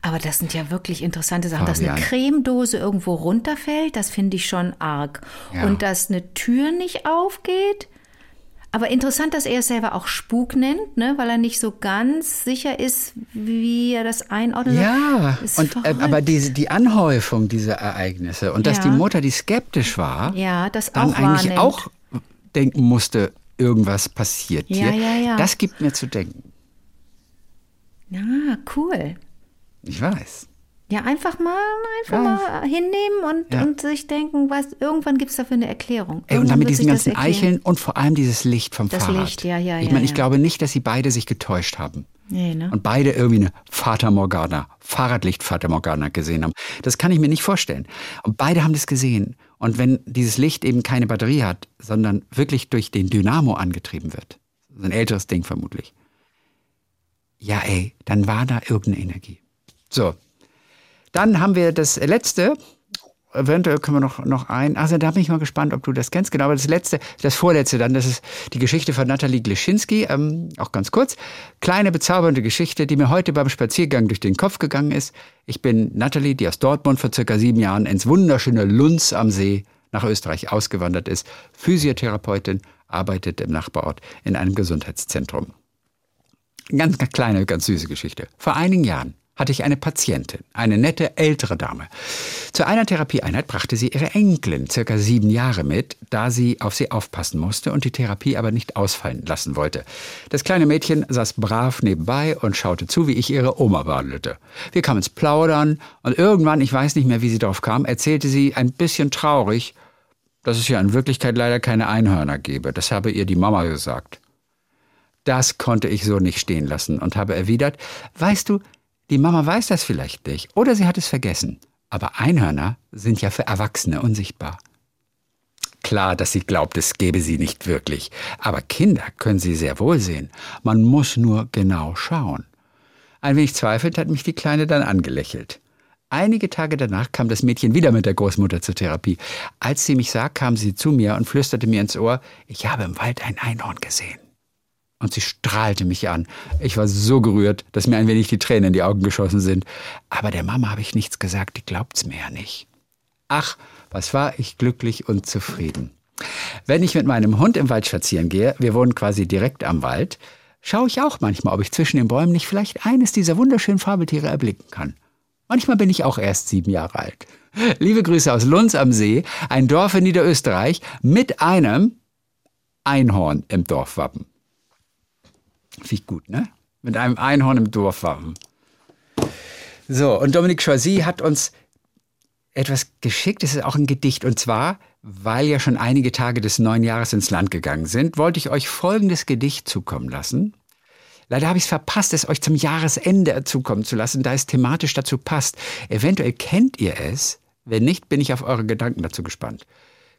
Aber das sind ja wirklich interessante Sachen. Dass eine Fabian. Cremedose irgendwo runterfällt, das finde ich schon arg. Ja. Und dass eine Tür nicht aufgeht. Aber interessant, dass er es selber auch Spuk nennt, ne? weil er nicht so ganz sicher ist, wie er das einordnet. Ja, und, äh, aber diese, die Anhäufung dieser Ereignisse und dass Ja. die Mutter, die skeptisch war, Ja, das dann eigentlich wahrnimmt. auch denken musste, irgendwas passiert Ja, hier. ja, ja. Das gibt mir zu denken. Ja, cool. Ich weiß. Ja, einfach mal, einfach Ja. mal hinnehmen und, Ja. und sich denken, was, irgendwann gibt es dafür eine Erklärung. Ey, und Irgendwann dann mit wird diesen das ganzen. Eicheln und vor allem dieses Licht vom Das Fahrrad. Licht, ja, ja, Ich ja, meine, ich glaube nicht, dass sie beide sich getäuscht haben. Nee, ne? Und beide irgendwie eine Fata Morgana, Fahrradlicht Fata Morgana gesehen haben. Das kann ich mir nicht vorstellen. Und beide haben das gesehen. Und wenn dieses Licht eben keine Batterie hat, sondern wirklich durch den Dynamo angetrieben wird, so ein älteres Ding vermutlich, ja ey, dann war da irgendeine Energie. So, dann haben wir das letzte. eventuell können wir noch, noch ein. Also da bin ich mal gespannt, ob du das kennst. Genau, aber das letzte, das vorletzte dann, das ist die Geschichte von Nathalie Gleschinski, ähm, auch ganz kurz. Kleine, bezaubernde Geschichte, die mir heute beim Spaziergang durch den Kopf gegangen ist. Ich bin Nathalie, die aus Dortmund vor circa sieben Jahren ins wunderschöne Lunz am See nach Österreich ausgewandert ist. Physiotherapeutin, arbeitet im Nachbarort in einem Gesundheitszentrum. Ganz, ganz kleine, ganz süße Geschichte. Vor einigen Jahren hatte ich eine Patientin, eine nette ältere Dame. Zu einer Therapieeinheit brachte sie ihre Enkelin, circa sieben Jahre mit, da sie auf sie aufpassen musste und die Therapie aber nicht ausfallen lassen wollte. Das kleine Mädchen saß brav nebenbei und schaute zu, wie ich ihre Oma behandelte. Wir kamen ins Plaudern und irgendwann, ich weiß nicht mehr, wie sie darauf kam, erzählte sie ein bisschen traurig, dass es ja in Wirklichkeit leider keine Einhörner gebe. Das habe ihr die Mama gesagt. Das konnte ich so nicht stehen lassen und habe erwidert, weißt du, die Mama weiß das vielleicht nicht oder sie hat es vergessen. Aber Einhörner sind ja für Erwachsene unsichtbar. Klar, dass sie glaubt, es gäbe sie nicht wirklich. Aber Kinder können sie sehr wohl sehen. Man muss nur genau schauen. Ein wenig zweifelnd hat mich die Kleine dann angelächelt. Einige Tage danach kam das Mädchen wieder mit der Großmutter zur Therapie. Als sie mich sah, kam sie zu mir und flüsterte mir ins Ohr, ich habe im Wald ein Einhorn gesehen und sie strahlte mich an. Ich war so gerührt, dass mir ein wenig die Tränen in die Augen geschossen sind. Aber der Mama habe ich nichts gesagt, die glaubt's mir ja nicht. Ach, was war ich glücklich und zufrieden. Wenn ich mit meinem Hund im Wald spazieren gehe, wir wohnen quasi direkt am Wald, schaue ich auch manchmal, ob ich zwischen den Bäumen nicht vielleicht eines dieser wunderschönen Fabeltiere erblicken kann. Manchmal bin ich auch erst sieben Jahre alt. Liebe Grüße aus Lunz am See, ein Dorf in Niederösterreich mit einem Einhorn im Dorfwappen. Finde ich gut, ne? Mit einem Einhorn im Dorfwappen. So, und Dominique Choisy hat uns etwas geschickt. Es ist auch ein Gedicht. Und zwar, weil ja schon einige Tage des neuen Jahres ins Land gegangen sind, wollte ich euch folgendes Gedicht zukommen lassen. Leider habe ich es verpasst, es euch zum Jahresende zukommen zu lassen, da es thematisch dazu passt. Eventuell kennt ihr es. Wenn nicht, bin ich auf eure Gedanken dazu gespannt.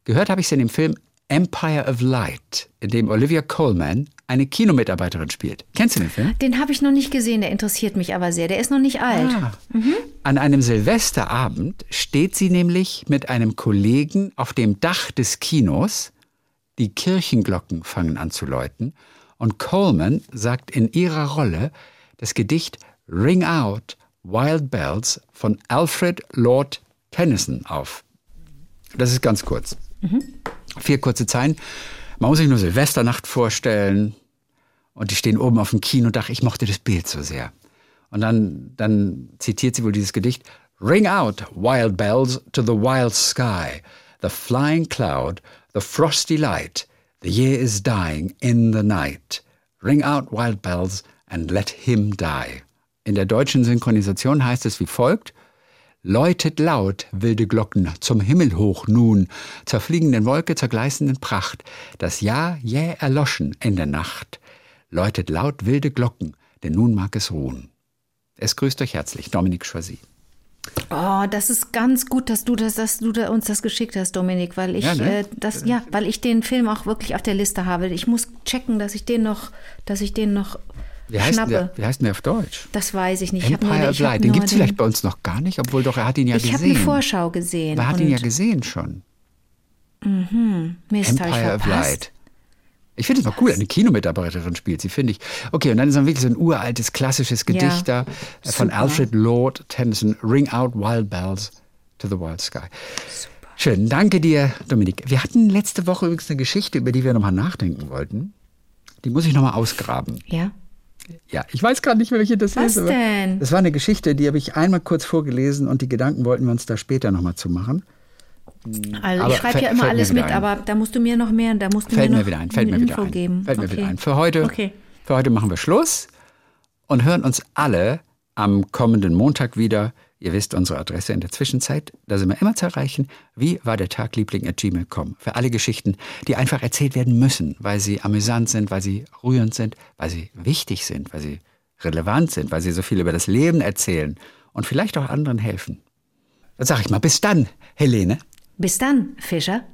Gehört habe ich es in dem Film Empire of Light, in dem Olivia Coleman eine Kinomitarbeiterin spielt. Kennst du den Film? Den habe ich noch nicht gesehen, der interessiert mich aber sehr. Der ist noch nicht alt. Ah. An einem Silvesterabend steht sie nämlich mit einem Kollegen auf dem Dach des Kinos. Die Kirchenglocken fangen an zu läuten und Coleman sagt in ihrer Rolle das Gedicht Ring Out Wild Bells von Alfred Lord Tennyson auf. Das ist ganz kurz. Vier kurze Zeilen. Man muss sich nur Silvesternacht vorstellen und die stehen oben auf dem Kinodach. Ich mochte das Bild so sehr. Und dann, dann zitiert sie wohl dieses Gedicht. Ring out, wild bells, to the wild sky, the flying cloud, the frosty light. The year is dying in the night. Ring out, wild bells, and let him die. In der deutschen Synchronisation heißt es wie folgt. Läutet laut, wilde Glocken, zum Himmel hoch nun, zur fliegenden Wolke, zur gleißenden Pracht, das Jahr jäh erloschen in der Nacht. Läutet laut, wilde Glocken, denn nun mag es ruhen. Es grüßt euch herzlich, Dominique Choisy. Oh, das ist ganz gut, dass du das, dass du da uns das geschickt hast, Dominik, weil ich Ja, ne? äh, das ja, weil ich den Film auch wirklich auf der Liste habe. Ich muss checken, dass ich den noch, dass ich den noch Wie heißt, schnappe. der, wie heißt denn der auf Deutsch? Das weiß ich nicht. Ich Empire of ich hab Light. Den gibt es vielleicht bei uns noch gar nicht, obwohl doch er hat ihn ja Ich habe gesehen. eine Vorschau gesehen. er hat ihn ja gesehen schon. Mist, hab ich Empire of. Light. Ich finde es mal cool, eine Kinomitarbeiterin spielt sie, finde ich. Okay, und dann ist dann wirklich so ein uraltes, klassisches Gedicht da äh, von super. Alfred Lord Tennyson, Ring Out Wild Bells to the Wild Sky. Schön, danke dir, Dominik. Wir hatten letzte Woche übrigens eine Geschichte, über die wir nochmal nachdenken wollten. Die muss ich nochmal ausgraben. Ja. Ja, ich weiß gerade nicht mehr, welche das Was ist. aber denn? Das war eine Geschichte, die habe ich einmal kurz vorgelesen und die Gedanken wollten wir uns da später nochmal zu machen. Also Aber ich schreibe ja immer mir alles mit, ein. aber da musst du mir noch mehr, da musst du Fällt mir mir noch wieder ein, fällt mir wieder Info ein. geben. Fällt mir okay. wieder ein. Für heute, Okay. für heute machen wir Schluss und hören uns alle am kommenden Montag wieder. Ihr wisst unsere Adresse in der Zwischenzeit. Da sind wir immer zu erreichen. Wie war der Tag Liebling at gmail.com. Für alle Geschichten, die einfach erzählt werden müssen, weil sie amüsant sind, weil sie rührend sind, weil sie wichtig sind, weil sie relevant sind, weil sie so viel über das Leben erzählen und vielleicht auch anderen helfen. Dann sage ich mal, bis dann, Helene. Bis dann, Fischer.